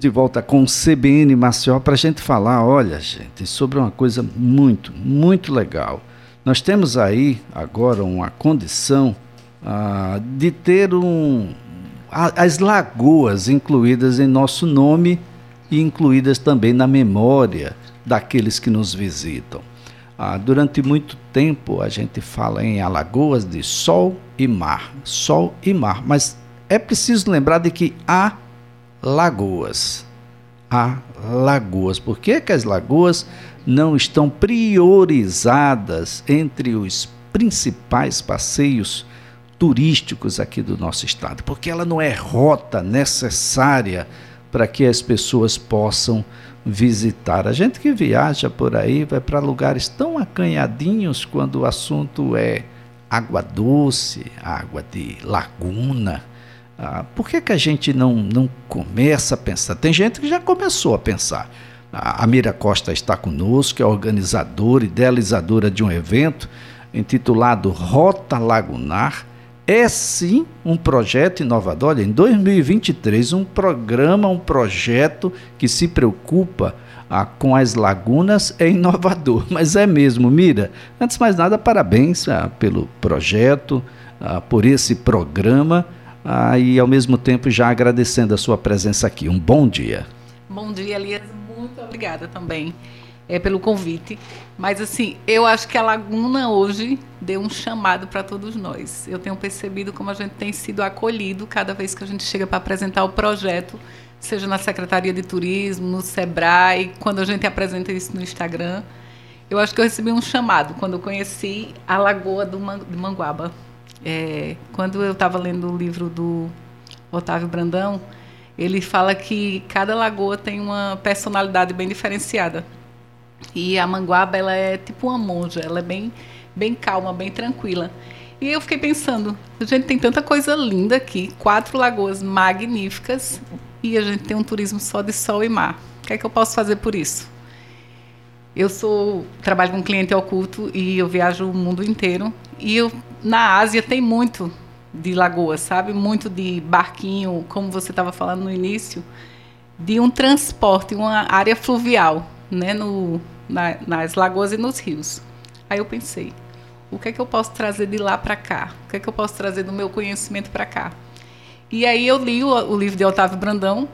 de volta com o CBN Maceió para a gente falar, olha, gente, sobre uma coisa muito, muito legal. Nós temos aí agora uma condição ah, de ter um, as lagoas incluídas em nosso nome e incluídas também na memória daqueles que nos visitam. Ah, durante muito tempo a gente fala em alagoas de sol e mar, sol e mar, mas é preciso lembrar de que há lagoas. Há lagoas. Por que, que as lagoas não estão priorizadas entre os principais passeios turísticos aqui do nosso estado? Porque ela não é rota necessária para que as pessoas possam visitar. A gente que viaja por aí vai para lugares tão acanhadinhos quando o assunto é água doce, água de laguna ah, por que, que a gente não, não começa a pensar? Tem gente que já começou a pensar. A Mira Costa está conosco, é organizadora idealizadora de um evento intitulado Rota Lagunar. É sim um projeto inovador. Olha, em 2023, um programa, um projeto que se preocupa ah, com as lagunas é inovador, mas é mesmo. Mira, antes de mais nada, parabéns ah, pelo projeto, ah, por esse programa ah, e ao mesmo tempo já agradecendo a sua presença aqui. Um bom dia. Bom dia, Elias. Muito obrigada também é, pelo convite. Mas assim, eu acho que a Laguna hoje deu um chamado para todos nós. Eu tenho percebido como a gente tem sido acolhido cada vez que a gente chega para apresentar o projeto, seja na Secretaria de Turismo, no Sebrae, quando a gente apresenta isso no Instagram. Eu acho que eu recebi um chamado quando eu conheci a Lagoa do Manguaba. É, quando eu estava lendo o livro do Otávio Brandão, ele fala que cada lagoa tem uma personalidade bem diferenciada. E a Manguaba ela é tipo uma monja, ela é bem, bem calma, bem tranquila. E eu fiquei pensando, a gente tem tanta coisa linda aqui, quatro lagoas magníficas, e a gente tem um turismo só de sol e mar. O que é que eu posso fazer por isso? Eu sou trabalho com cliente oculto e eu viajo o mundo inteiro e eu, na Ásia tem muito de lagoa, sabe? Muito de barquinho, como você estava falando no início, de um transporte, uma área fluvial, né? No, na, nas lagoas e nos rios. Aí eu pensei, o que é que eu posso trazer de lá para cá? O que é que eu posso trazer do meu conhecimento para cá? E aí eu li o, o livro de Otávio Brandão,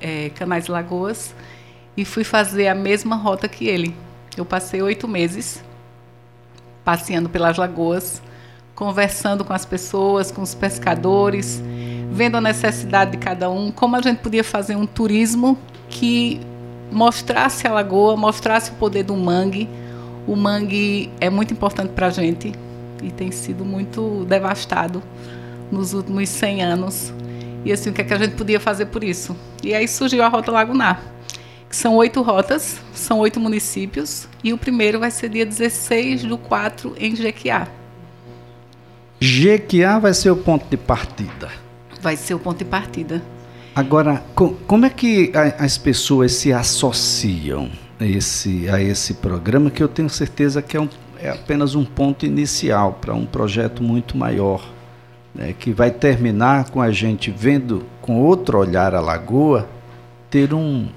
é, Canais e Lagoas, e fui fazer a mesma rota que ele. Eu passei oito meses passeando pelas lagoas, conversando com as pessoas, com os pescadores, vendo a necessidade de cada um, como a gente podia fazer um turismo que mostrasse a lagoa, mostrasse o poder do mangue. O mangue é muito importante para a gente e tem sido muito devastado nos últimos 100 anos. E assim, o que, é que a gente podia fazer por isso? E aí surgiu a Rota Lagunar são oito rotas, são oito municípios, e o primeiro vai ser dia 16 do 4 em Jequiá. Jequiá vai ser o ponto de partida. Vai ser o ponto de partida. Agora, como é que as pessoas se associam a esse, a esse programa, que eu tenho certeza que é, um, é apenas um ponto inicial para um projeto muito maior, né, que vai terminar com a gente vendo com outro olhar a lagoa, ter um,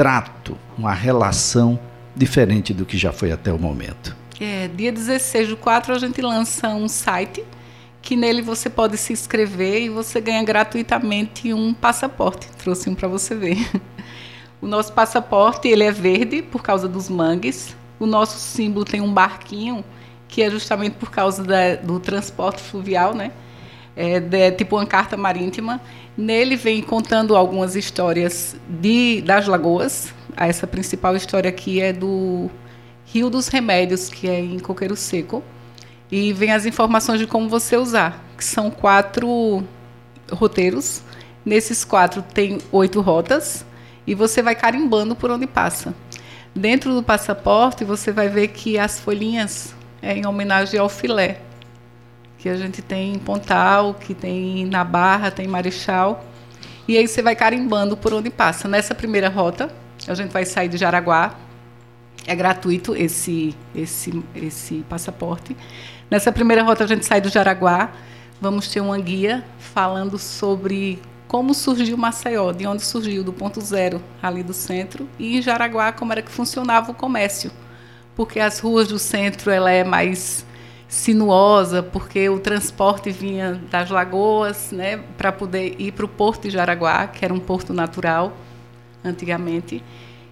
trato, uma relação diferente do que já foi até o momento. É, dia 16 do 4 a gente lança um site que nele você pode se inscrever e você ganha gratuitamente um passaporte. Trouxe um para você ver. O nosso passaporte ele é verde por causa dos mangues. O nosso símbolo tem um barquinho que é justamente por causa da, do transporte fluvial, né? É, de, tipo uma carta marítima. Nele vem contando algumas histórias de, das lagoas. Essa principal história aqui é do Rio dos Remédios, que é em Coqueiro Seco. E vem as informações de como você usar, que são quatro roteiros. Nesses quatro tem oito rotas e você vai carimbando por onde passa. Dentro do passaporte você vai ver que as folhinhas é em homenagem ao filé que a gente tem em Pontal, que tem na Barra, tem em Marechal. E aí você vai carimbando por onde passa. Nessa primeira rota, a gente vai sair de Jaraguá. É gratuito esse, esse, esse passaporte. Nessa primeira rota, a gente sai do Jaraguá. Vamos ter uma guia falando sobre como surgiu Maceió, de onde surgiu, do ponto zero ali do centro, e em Jaraguá como era que funcionava o comércio, porque as ruas do centro ela é mais sinuosa, porque o transporte vinha das lagoas, né, para poder ir para o porto de Jaraguá, que era um porto natural antigamente.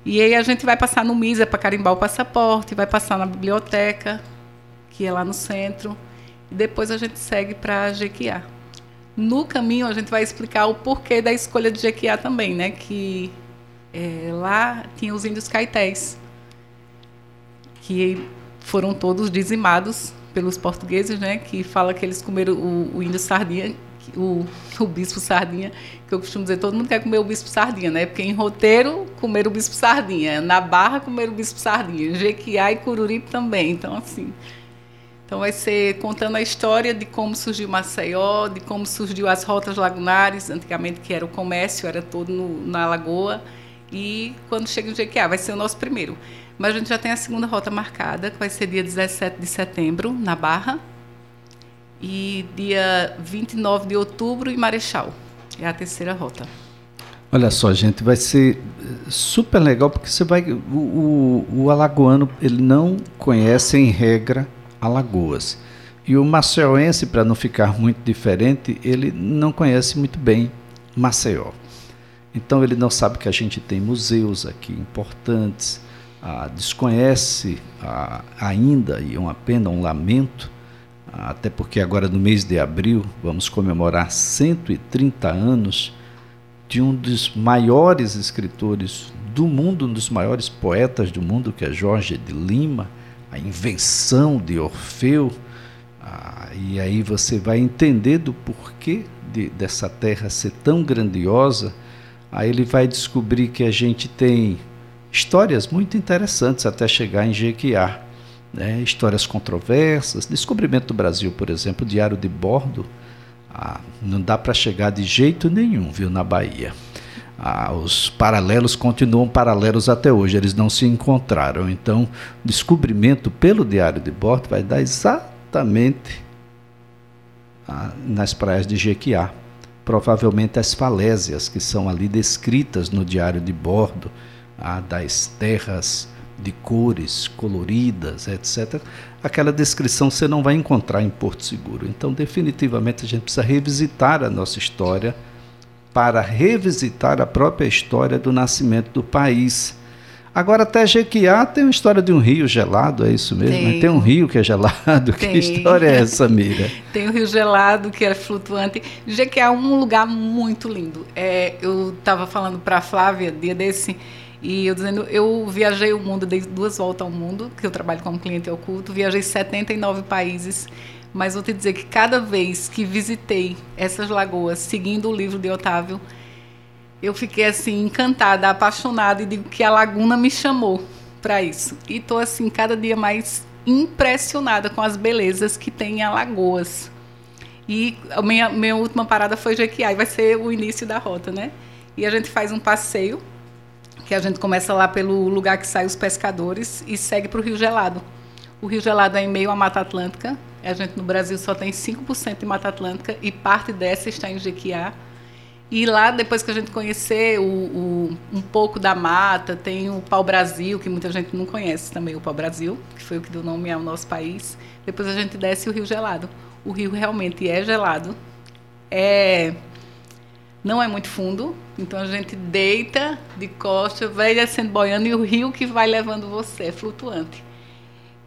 E aí a gente vai passar no MISA para carimbar o passaporte, vai passar na biblioteca, que é lá no centro, e depois a gente segue para Jequiá. No caminho a gente vai explicar o porquê da escolha de Jequiá também, né, que é, lá tinha os índios caetés, que foram todos dizimados pelos portugueses, né, que fala que eles comeram o, o índio sardinha, o, o bispo sardinha, que eu costumo dizer, todo mundo quer comer o bispo sardinha, né? Porque em roteiro, comer o bispo sardinha, na barra, comer o bispo sardinha, Jequiá e Cururipe também, então assim... Então vai ser contando a história de como surgiu Maceió, de como surgiu as rotas lagunares, antigamente que era o comércio, era todo no, na lagoa, e quando chega em Jequiá, vai ser o nosso primeiro. Mas a gente já tem a segunda rota marcada, que vai ser dia 17 de setembro, na Barra, e dia 29 de outubro em Marechal. É a terceira rota. Olha só, gente, vai ser eh, super legal porque você vai. O, o, o alagoano ele não conhece em regra Alagoas. E o maceioense, para não ficar muito diferente, ele não conhece muito bem Maceió. Então ele não sabe que a gente tem museus aqui importantes, ah, desconhece ah, ainda, e é uma pena, um lamento, ah, até porque agora no mês de abril vamos comemorar 130 anos de um dos maiores escritores do mundo, um dos maiores poetas do mundo, que é Jorge de Lima, a invenção de Orfeu. Ah, e aí você vai entender do porquê de, dessa terra ser tão grandiosa. Aí ele vai descobrir que a gente tem histórias muito interessantes até chegar em Jequiá. Né? Histórias controversas, descobrimento do Brasil, por exemplo, Diário de Bordo, ah, não dá para chegar de jeito nenhum, viu, na Bahia. Ah, os paralelos continuam paralelos até hoje, eles não se encontraram. Então, descobrimento pelo Diário de Bordo vai dar exatamente ah, nas praias de Jequiá. Provavelmente as falésias que são ali descritas no Diário de Bordo ah, das terras de cores coloridas, etc. Aquela descrição você não vai encontrar em Porto Seguro. Então, definitivamente, a gente precisa revisitar a nossa história para revisitar a própria história do nascimento do país. Agora, até Jequiá tem uma história de um rio gelado, é isso mesmo? Tem, tem um rio que é gelado. Tem. Que história é essa, Mira? tem o um rio gelado, que é flutuante. Jequiá é um lugar muito lindo. É, eu estava falando para a Flávia, dia desse, e eu dizendo, eu viajei o mundo, dei duas voltas ao mundo, que eu trabalho como cliente oculto, viajei 79 países, mas vou te dizer que cada vez que visitei essas lagoas, seguindo o livro de Otávio, eu fiquei assim encantada, apaixonada e digo que a laguna me chamou para isso. E estou assim cada dia mais impressionada com as belezas que tem em Alagoas. E a minha, minha última parada foi Jequiá, e vai ser o início da rota, né? E a gente faz um passeio que a gente começa lá pelo lugar que saem os pescadores e segue para o Rio Gelado. O Rio Gelado é em meio à Mata Atlântica. A gente no Brasil só tem 5% de Mata Atlântica e parte dessa está em Jequiá. E lá, depois que a gente conhecer o, o, um pouco da mata, tem o pau-brasil, que muita gente não conhece também, o pau-brasil, que foi o que deu nome ao nosso país. Depois a gente desce o rio gelado. O rio realmente é gelado. É não é muito fundo, então a gente deita de costa, vai descendo boiando e o rio que vai levando você é flutuante.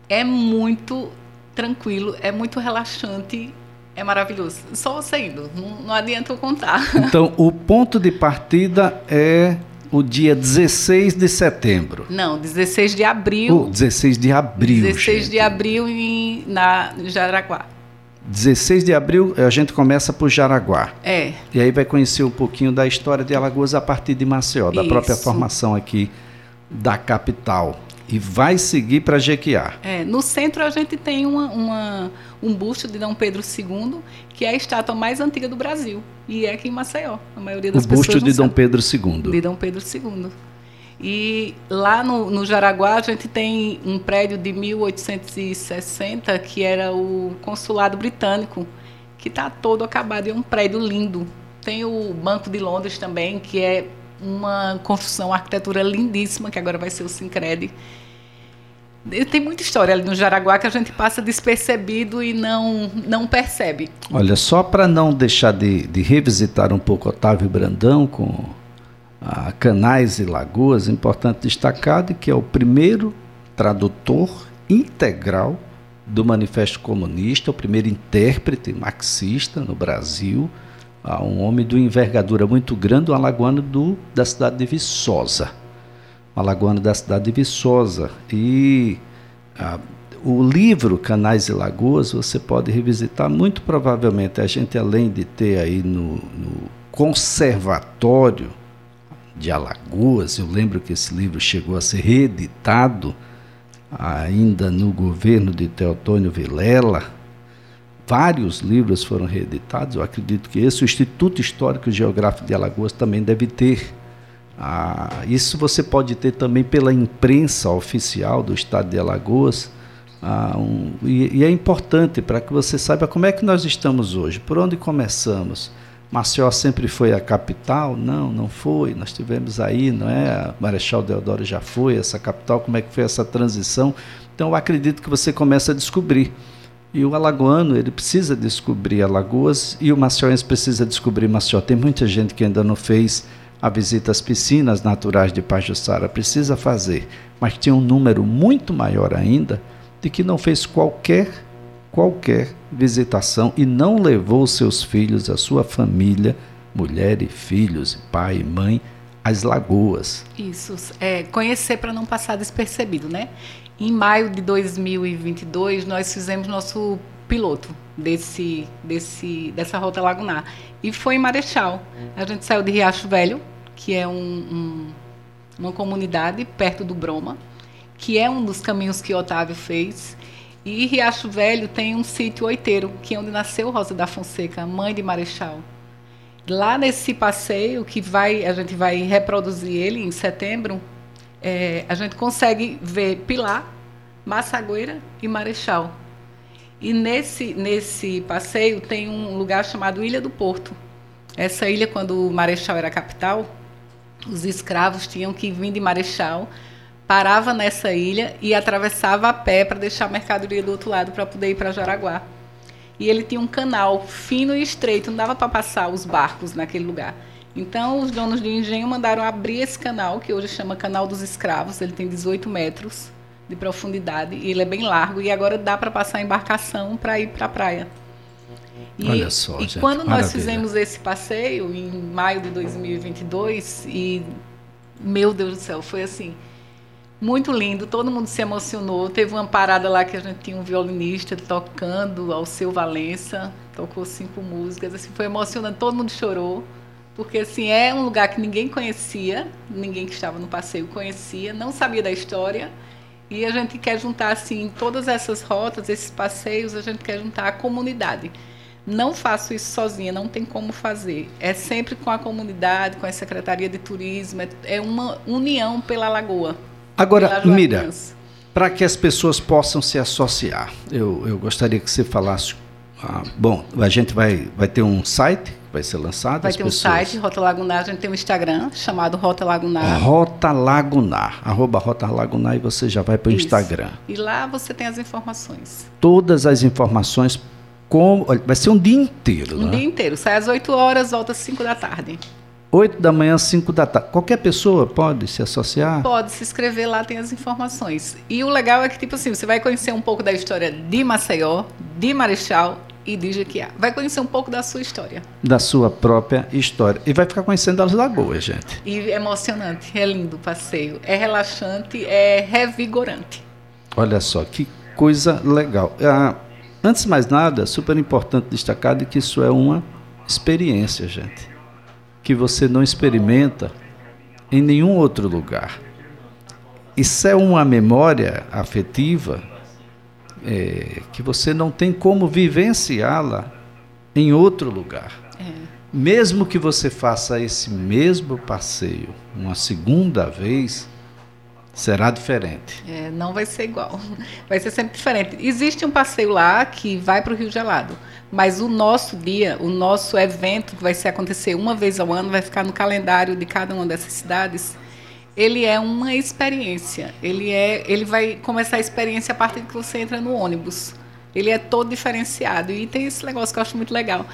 É muito tranquilo, é muito relaxante, é maravilhoso. Só você indo, não, não adianta eu contar. Então, o ponto de partida é o dia 16 de setembro. Não, 16 de abril. Oh, 16 de abril. 16 gente. de abril em, na Jaraguá. 16 de abril a gente começa por Jaraguá. É. E aí vai conhecer um pouquinho da história de Alagoas a partir de Maceió, da Isso. própria formação aqui da capital. E vai seguir para Jequiá. É, no centro a gente tem uma, uma, um busto de Dom Pedro II, que é a estátua mais antiga do Brasil. E é aqui em Maceió. A maioria das o busto pessoas de Dom. Pedro II. De Dom Pedro II. E lá no, no Jaraguá a gente tem um prédio de 1860 que era o consulado britânico, que está todo acabado. É um prédio lindo, Tem o Banco de Londres também, que é uma construção, arquitetura lindíssima, que agora vai ser o Sincred. Tem muita história ali no Jaraguá que a gente passa despercebido e não, não percebe. Olha, só para não deixar de, de, revisitar um pouco Otávio Brandão com a Canais e Lagoas, importante destacar que é o primeiro tradutor integral do Manifesto Comunista, o primeiro intérprete marxista no Brasil, um homem de envergadura muito grande, um alagoano do, da cidade de Viçosa alagoano da cidade de Viçosa. E a, o livro Canais e Lagoas você pode revisitar muito provavelmente. A gente, além de ter aí no, no Conservatório de Alagoas, eu lembro que esse livro chegou a ser reeditado ainda no governo de Teotônio Vilela. Vários livros foram reeditados. Eu acredito que esse, o Instituto Histórico e Geográfico de Alagoas, também deve ter ah, isso você pode ter também pela imprensa oficial do estado de Alagoas. Ah, um, e, e, é importante para que você saiba como é que nós estamos hoje, por onde começamos. Maceió sempre foi a capital? Não, não foi. Nós tivemos aí, não é? Marechal Deodoro já foi essa capital. Como é que foi essa transição? Então, eu acredito que você começa a descobrir. E o alagoano, ele precisa descobrir Alagoas e o maceióense precisa descobrir Maceió. Tem muita gente que ainda não fez a visita às piscinas naturais de Pajuçara precisa fazer, mas tem um número muito maior ainda de que não fez qualquer qualquer visitação e não levou seus filhos, a sua família, mulher e filhos, pai e mãe, às lagoas. Isso, é, conhecer para não passar despercebido, né? Em maio de 2022, nós fizemos nosso piloto desse, desse, dessa rota lagunar. E foi em Marechal. A gente saiu de Riacho Velho, que é um, um, uma comunidade perto do Broma, que é um dos caminhos que Otávio fez. E Riacho Velho tem um sítio oiteiro, que é onde nasceu Rosa da Fonseca, mãe de Marechal. Lá nesse passeio, que vai, a gente vai reproduzir ele em setembro, é, a gente consegue ver Pilar, Massagueira e Marechal. E nesse, nesse passeio tem um lugar chamado Ilha do Porto. Essa ilha, quando o Marechal era capital, os escravos tinham que vir de Marechal, parava nessa ilha e atravessava a pé para deixar a mercadoria do outro lado para poder ir para Jaraguá. E ele tinha um canal fino e estreito, não dava para passar os barcos naquele lugar. Então, os donos de engenho mandaram abrir esse canal, que hoje chama Canal dos Escravos. Ele tem 18 metros de profundidade e ele é bem largo. E agora dá para passar embarcação para ir para a praia. E, Olha só, e gente, quando nós maravilha. fizemos esse passeio em maio de 2022 e meu Deus do céu, foi assim muito lindo, todo mundo se emocionou. Teve uma parada lá que a gente tinha um violinista tocando, ao seu Valença, tocou cinco músicas, assim, foi emocionante, todo mundo chorou, porque assim é um lugar que ninguém conhecia, ninguém que estava no passeio conhecia, não sabia da história. E a gente quer juntar assim todas essas rotas, esses passeios, a gente quer juntar a comunidade. Não faço isso sozinha, não tem como fazer. É sempre com a comunidade, com a Secretaria de Turismo, é, é uma união pela Lagoa. Agora, Mira, para que as pessoas possam se associar, eu, eu gostaria que você falasse. Ah, bom, a gente vai, vai ter um site que vai ser lançado. Vai ter pessoas... um site, Rota Lagunar, a gente tem um Instagram chamado Rota Lagunar. Rota Lagunar, arroba Rota Lagunar e você já vai para o Instagram. E lá você tem as informações. Todas as informações como, vai ser um dia inteiro, Um né? dia inteiro. Sai às 8 horas, volta às 5 da tarde. 8 da manhã, 5 da tarde. Qualquer pessoa pode se associar? Pode se inscrever lá, tem as informações. E o legal é que, tipo assim, você vai conhecer um pouco da história de Maceió, de Marechal e de Jequiá. Vai conhecer um pouco da sua história. Da sua própria história. E vai ficar conhecendo as lagoas, gente. E é emocionante, é lindo o passeio. É relaxante, é revigorante. Olha só, que coisa legal. Ah, Antes de mais nada, super importante destacar de que isso é uma experiência, gente, que você não experimenta em nenhum outro lugar. Isso é uma memória afetiva é, que você não tem como vivenciá-la em outro lugar. É. Mesmo que você faça esse mesmo passeio uma segunda vez, Será diferente. É, não vai ser igual. Vai ser sempre diferente. Existe um passeio lá que vai para o Rio Gelado. Mas o nosso dia, o nosso evento, que vai ser acontecer uma vez ao ano, vai ficar no calendário de cada uma dessas cidades. Ele é uma experiência. Ele é, ele vai começar a experiência a partir que você entra no ônibus. Ele é todo diferenciado e tem esse negócio que eu acho muito legal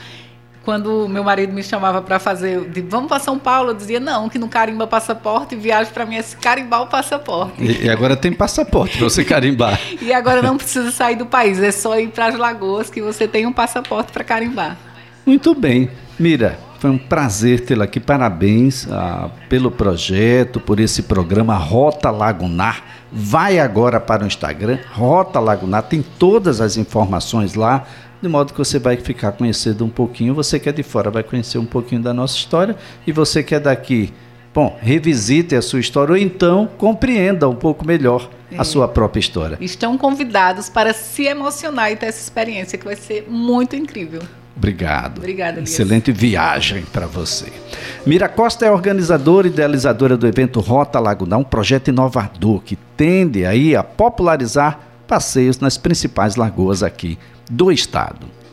quando meu marido me chamava para fazer, de, vamos para São Paulo, eu dizia, não, que não carimba passaporte, viagem para mim é carimbar o passaporte. E, e agora tem passaporte para você carimbar. e agora não precisa sair do país, é só ir para as lagoas que você tem um passaporte para carimbar. Muito bem. Mira, foi um prazer tê-la aqui. Parabéns ah, pelo projeto, por esse programa Rota Lagunar. Vai agora para o Instagram, Rota Lagunar, tem todas as informações lá de modo que você vai ficar conhecendo um pouquinho. Você que é de fora vai conhecer um pouquinho da nossa história e você que é daqui, bom, revisite a sua história ou então compreenda um pouco melhor é. a sua própria história. Estão convidados para se emocionar e ter essa experiência que vai ser muito incrível. Obrigado. Obrigada, Elias. Excelente viagem para você. Mira Costa é organizadora e idealizadora do evento Rota Lagunar, um projeto inovador que tende aí a popularizar passeios nas principais lagoas aqui do estado.